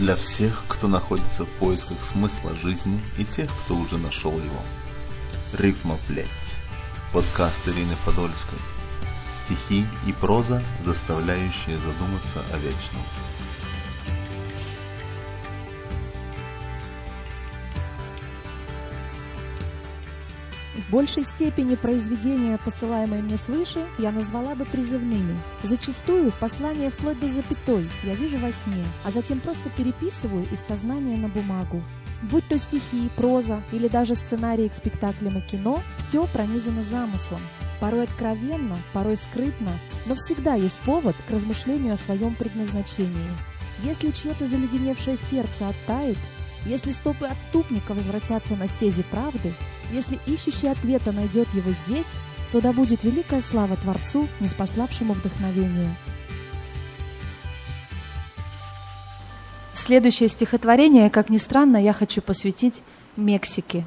для всех, кто находится в поисках смысла жизни и тех, кто уже нашел его. Рифма плеть. Подкаст Ирины Подольской. Стихи и проза, заставляющие задуматься о вечном. В большей степени произведения, посылаемые мне свыше, я назвала бы призывными. Зачастую послание вплоть до запятой я вижу во сне, а затем просто переписываю из сознания на бумагу. Будь то стихи, проза или даже сценарии к спектаклям и кино, все пронизано замыслом. Порой откровенно, порой скрытно, но всегда есть повод к размышлению о своем предназначении. Если чье-то заледеневшее сердце оттает, если стопы отступника возвратятся на стези правды, если ищущий ответа найдет его здесь, то да будет великая слава Творцу, неспославшему вдохновение. Следующее стихотворение, как ни странно, я хочу посвятить Мексике.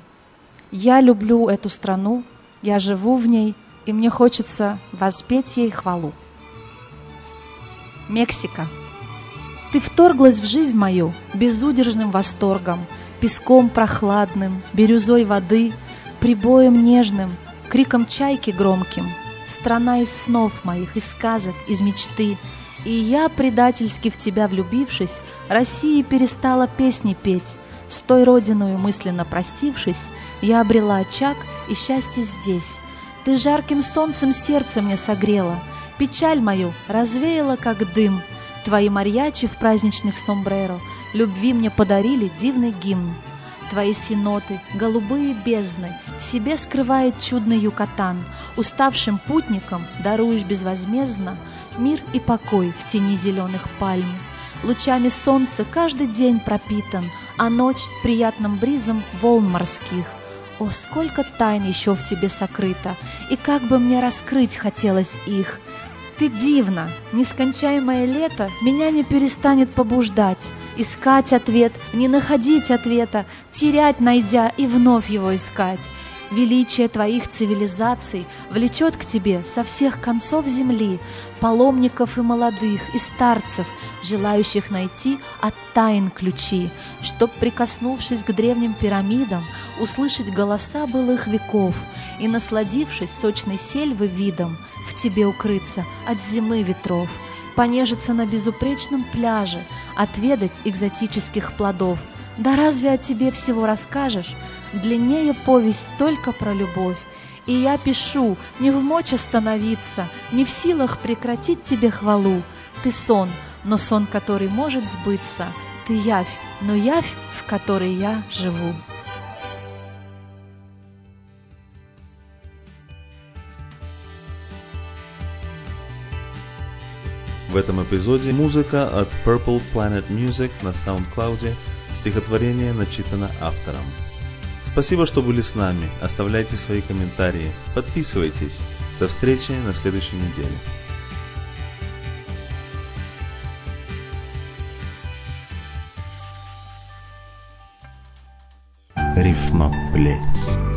Я люблю эту страну, я живу в ней, и мне хочется воспеть ей хвалу. Мексика. Ты вторглась в жизнь мою безудержным восторгом, песком прохладным, бирюзой воды, прибоем нежным, криком чайки громким, страна из снов моих, из сказок, из мечты. И я, предательски в тебя влюбившись, России перестала песни петь. С той родиною мысленно простившись, я обрела очаг и счастье здесь. Ты жарким солнцем сердце мне согрела, печаль мою развеяла, как дым — Твои марьячи в праздничных сомбреро Любви мне подарили дивный гимн. Твои синоты, голубые бездны, В себе скрывает чудный юкатан. Уставшим путникам даруешь безвозмездно Мир и покой в тени зеленых пальм. Лучами солнца каждый день пропитан, А ночь приятным бризом волн морских. О, сколько тайн еще в тебе сокрыто, И как бы мне раскрыть хотелось их — ты дивна, нескончаемое лето меня не перестанет побуждать, искать ответ, не находить ответа, терять, найдя и вновь его искать. Величие твоих цивилизаций влечет к тебе со всех концов земли паломников и молодых, и старцев, желающих найти от тайн ключи, чтоб, прикоснувшись к древним пирамидам, услышать голоса былых веков и, насладившись сочной сельвы видом, в тебе укрыться от зимы ветров, понежиться на безупречном пляже, отведать экзотических плодов. Да разве о тебе всего расскажешь? Длиннее повесть только про любовь. И я пишу, не в мочь остановиться, не в силах прекратить тебе хвалу. Ты сон, но сон, который может сбыться. Ты явь, но явь, в которой я живу. В этом эпизоде музыка от Purple Planet Music на SoundCloud. Стихотворение начитано автором. Спасибо, что были с нами. Оставляйте свои комментарии. Подписывайтесь. До встречи на следующей неделе. Рифма, блядь.